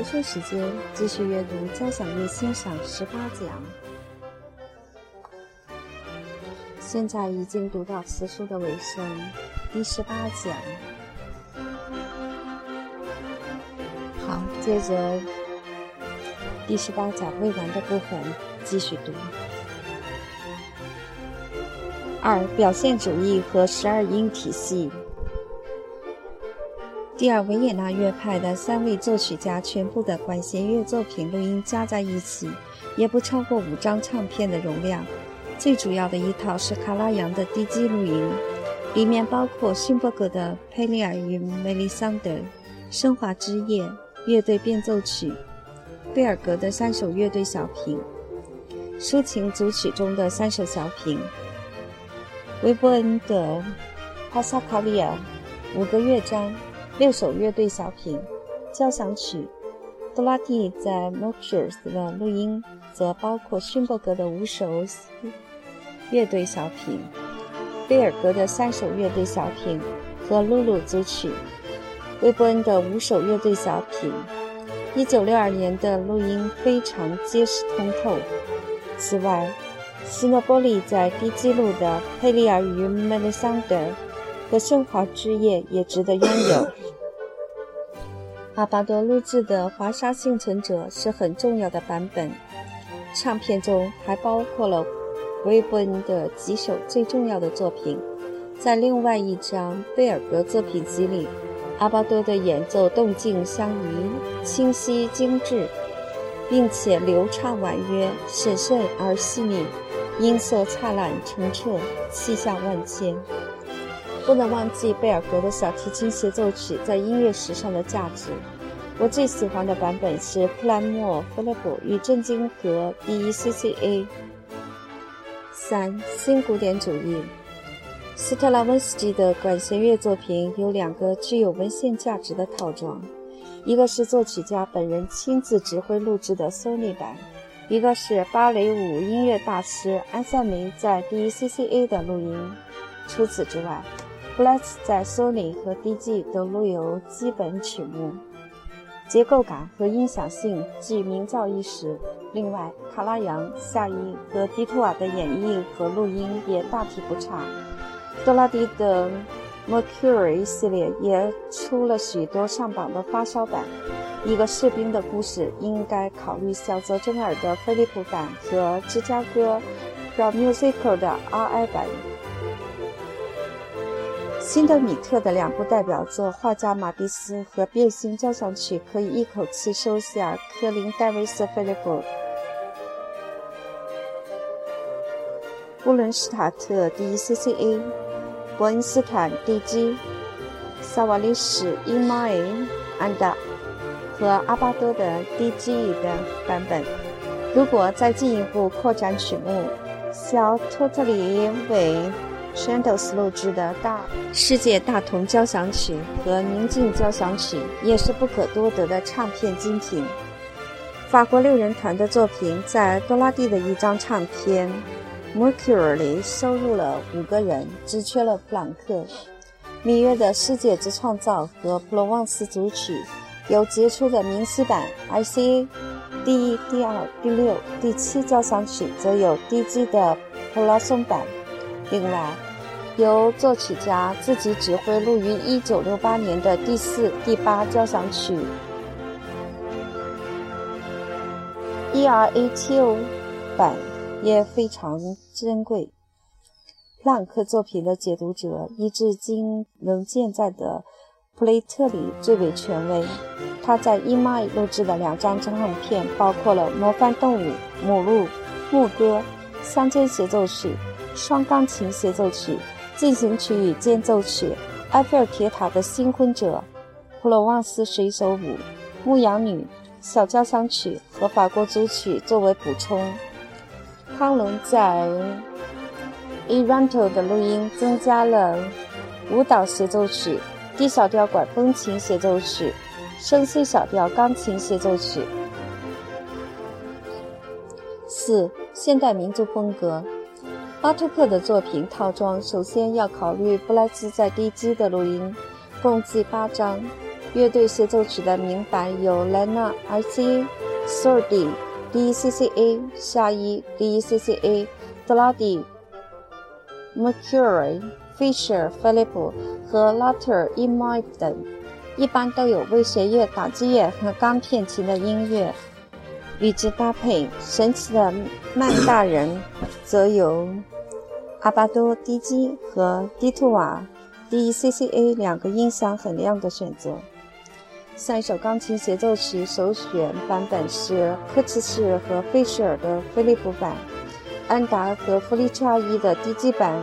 读书时间，继续阅读交响乐欣赏十八讲。现在已经读到词书的尾声，第十八讲。好，接着第十八讲未完的部分继续读。二、表现主义和十二音体系。第二维也纳乐派的三位作曲家全部的管弦乐作品录音加在一起，也不超过五张唱片的容量。最主要的一套是卡拉扬的低基录音，里面包括勋伯格的《佩利尔与梅丽桑德》、《升华之夜》乐队变奏曲、贝尔格的三首乐队小品、抒情组曲中的三首小品、维伯恩的《帕萨卡利亚》五个乐章。六首乐队小品、交响曲，多拉蒂在 m o c h e r s 的录音则包括勋伯格的五首乐队小品、贝尔格的三首乐队小品和露露组曲、魏伯恩的五首乐队小品。一九六二年的录音非常结实通透。此外，斯诺波利在低基录的《佩利尔与梅丽桑德》和《盛华之夜》也值得拥有。阿巴多录制的《华沙幸存者》是很重要的版本，唱片中还包括了维伯恩的几首最重要的作品。在另外一张贝尔格作品集里，阿巴多的演奏动静相宜，清晰精致，并且流畅婉约、审慎而细腻，音色灿烂澄澈，气象万千。不能忘记贝尔格的小提琴协奏曲在音乐史上的价值。我最喜欢的版本是普兰莫·菲利普与震惊和第一 CCA。三、新古典主义。斯特拉文斯基的管弦乐作品有两个具有文献价值的套装，一个是作曲家本人亲自指挥录制的 Sony 版，一个是芭蕾舞音乐大师安塞明在第一 CCA 的录音。除此之外，布莱茨在 Sony 和 DG 的录有基本曲目，结构感和音响性具名噪一时。另外，卡拉扬、夏伊和迪图瓦的演绎和录音也大体不差。多拉蒂的 Mercury 系列也出了许多上榜的发烧版。一个士兵的故事应该考虑小泽征尔的菲利普版和芝加哥 Pro Musical 的 RI 版。辛德米特的两部代表作《画家马蒂斯》和《变形交响曲》可以一口气收下科林·戴维斯·菲利普、布伦施塔特第一 CCA、伯恩斯坦 DG、萨瓦利什 In My and 和阿巴多的 DG 的版本。如果再进一步扩展曲目，小托特里为。Shandos 录制的大世界大同交响曲和宁静交响曲也是不可多得的唱片精品。法国六人团的作品在多拉蒂的一张唱片《Mercury》收录了五个人，只缺了普朗克。米约的《世界之创造》和普罗旺斯组曲有杰出的明晰版；ICA。第一、第二、第六、第七交响曲则有 DG 的普拉松版。另外，由作曲家自己指挥录于1968年的第四、第八交响曲 （E.R.A.T.O.） 版也非常珍贵。普朗克作品的解读者以至今仍健在的普雷特里最为权威。他在 E.M.I 录制的两张唱片包括了《模范动物》《母鹿》《牧歌》《乡间协奏曲》。双钢琴协奏曲、进行曲与间奏曲、埃菲尔铁塔的新婚者、普罗旺斯水手舞、牧羊女、小交响曲和法国组曲作为补充。康龙在 e r a n t o 的录音增加了舞蹈协奏曲、D 小调管风琴协奏曲、升 C 小调钢琴协奏曲。四、现代民族风格。巴托克的作品套装首先要考虑布莱兹在低基的录音，共计八张。乐队协奏曲的名版有 Lena RCA、Sordi、DCCA、夏伊 D.C.C.A.、德拉蒂、Mercury、Fisher、Philip 和 Latter e m i 等，一般都有为弦乐、打击乐和钢片琴的音乐。与之搭配，神奇的曼大人则有阿巴多 DG 和迪图瓦 （DCCA） 两个音响很亮的选择。三首钢琴协奏曲首选版本是科奇士和费舍尔的菲利普版，安达和弗利查伊的 DG 版，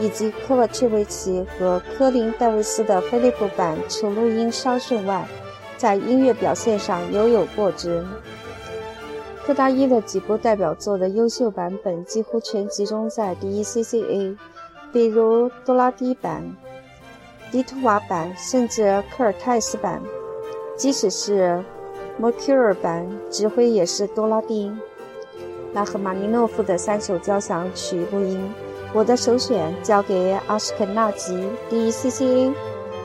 以及科瓦切维奇和科林戴维斯的菲利普版。除录音稍逊外，在音乐表现上犹有过之。柯达伊的几部代表作的优秀版本几乎全集中在 DECCA，比如多拉蒂版、迪图瓦版，甚至科尔泰斯版。即使是 Mercury 版，指挥也是多拉蒂。拉赫玛尼诺夫的三首交响曲录音，我的首选交给阿什肯纳吉 DECCA，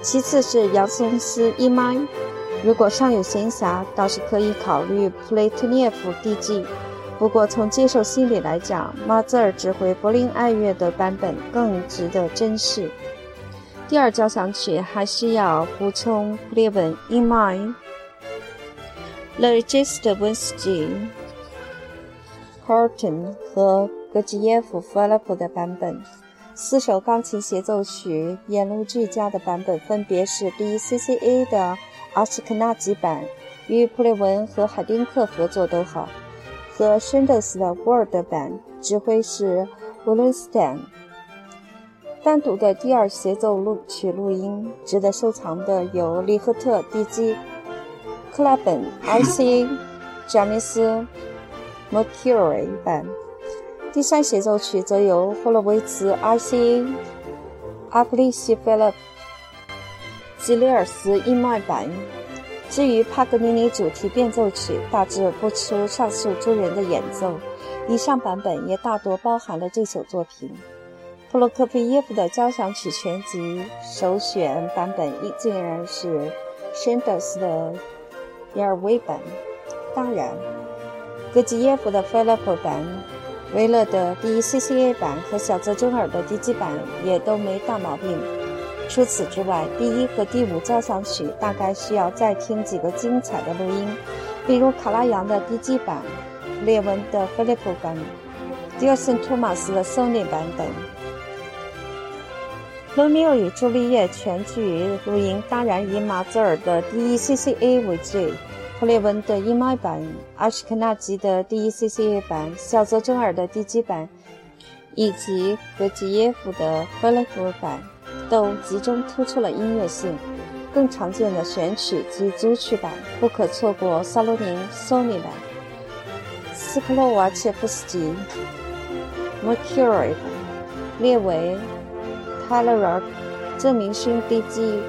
其次是杨松斯 E 麦。如果尚有闲暇，倒是可以考虑普雷特涅夫 DG。不过从接受心理来讲，马泽尔指挥柏林爱乐的版本更值得珍视。第二交响曲还需要补充普列文 In My、l e g i s t v i n s k y h a r t o n 和格吉耶夫 Philip 的版本。四首钢琴协奏曲演录俱佳的版本分别是 B、C、C、A 的。阿什肯纳吉版与普列文和海丁克合作都好，和申德斯的沃尔德版指挥是沃伦斯坦。单独的第二协奏录曲录音值得收藏的有里赫特 DG、克拉本 RC、詹姆斯 Mercury 版。第三协奏曲则由霍洛维茨 RC、阿弗利西 Philip。吉里尔斯伊麦版。至于帕格尼尼主题变奏曲，大致不出上述诸人的演奏。以上版本也大多包含了这首作品。普罗科菲耶夫的交响曲全集首选版本竟然是申德斯的耶尔维版。当然，格吉耶夫的菲勒普版、维勒的第一 CCA 版和小泽征尔的 DG 版也都没大毛病。除此之外，第一和第五交响曲大概需要再听几个精彩的录音，比如卡拉扬的 DG 版、列文的菲利普版、迪尔森托马斯的 Sony 版等。《罗密欧与朱丽叶》全剧录音当然以马泽尔的 DECCA 为最，普列文的 E 麦版、阿什肯纳吉的 DECCA 版、小泽征尔的 DG 版，以及格吉耶夫的菲利普版。都集中突出了音乐性，更常见的选曲及组曲版不可错过。萨洛宁 Sony 版、斯克洛瓦切夫斯基 Mercury 版、列维 Tyler 郑明勋 DG、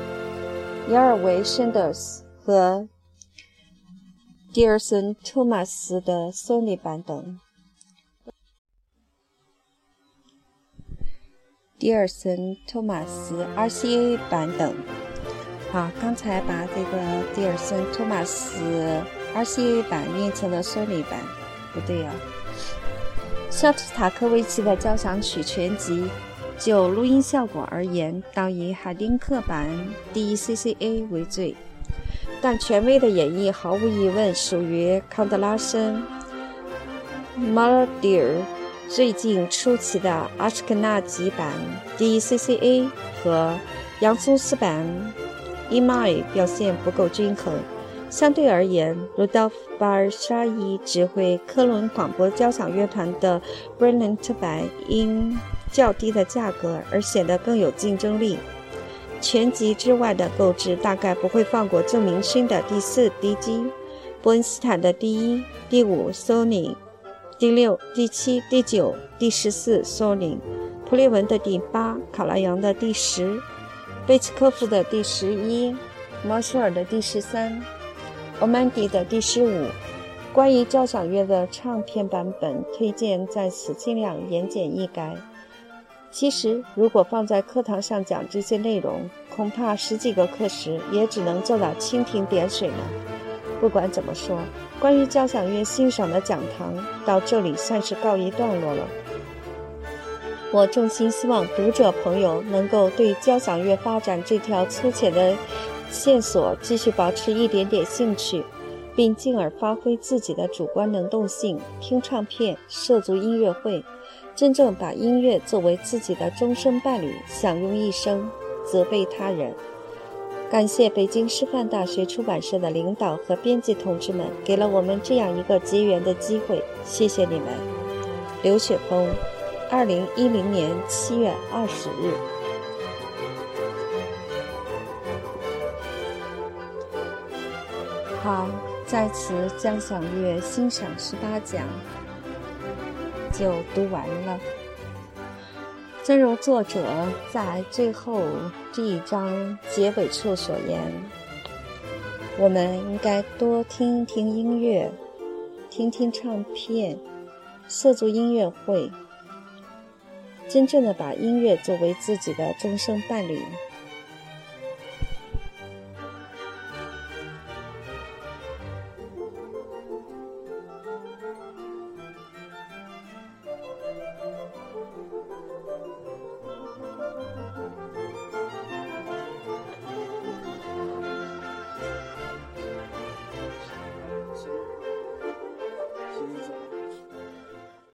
亚尔维 Sanders 和 dirsen thomas 的 Sony 版等。迪尔森、托马斯 RCA 版等。好，刚才把这个迪尔森、托马斯 RCA 版念成了索尼版，不对啊。肖斯塔科维奇的交响曲全集，就录音效果而言，当以海丁克版 DCCA 为最，但权威的演绎毫无疑问属于康德拉森、马尔蒂尔。最近出奇的阿什肯纳吉版 DCCA 和杨松斯版 e m i 表现不够均衡。相对而言，鲁道夫·巴尔沙伊指挥科伦广播交响乐团的 Brilliant 版因较低的价格而显得更有竞争力。全集之外的购置大概不会放过郑明勋的第四 DG、波恩斯坦的第一、第五 Sony。第六、第七、第九、第十四，索林；普列文的第八，卡拉扬的第十，贝契科夫的第十一，马舒尔的第十三，欧曼迪的第十五。关于交响乐的唱片版本推荐，在此尽量言简意赅。其实，如果放在课堂上讲这些内容，恐怕十几个课时也只能做到蜻蜓点水了。不管怎么说，关于交响乐欣赏的讲堂到这里算是告一段落了。我衷心希望读者朋友能够对交响乐发展这条粗浅的线索继续保持一点点兴趣，并进而发挥自己的主观能动性，听唱片，涉足音乐会。真正把音乐作为自己的终身伴侣，享用一生，责备他人。感谢北京师范大学出版社的领导和编辑同志们，给了我们这样一个结缘的机会，谢谢你们。刘雪峰，二零一零年七月二十日。好，在此交响乐欣赏十八讲。就读完了。正如作者在最后这一章结尾处所言，我们应该多听一听音乐，听听唱片，涉足音乐会，真正的把音乐作为自己的终身伴侣。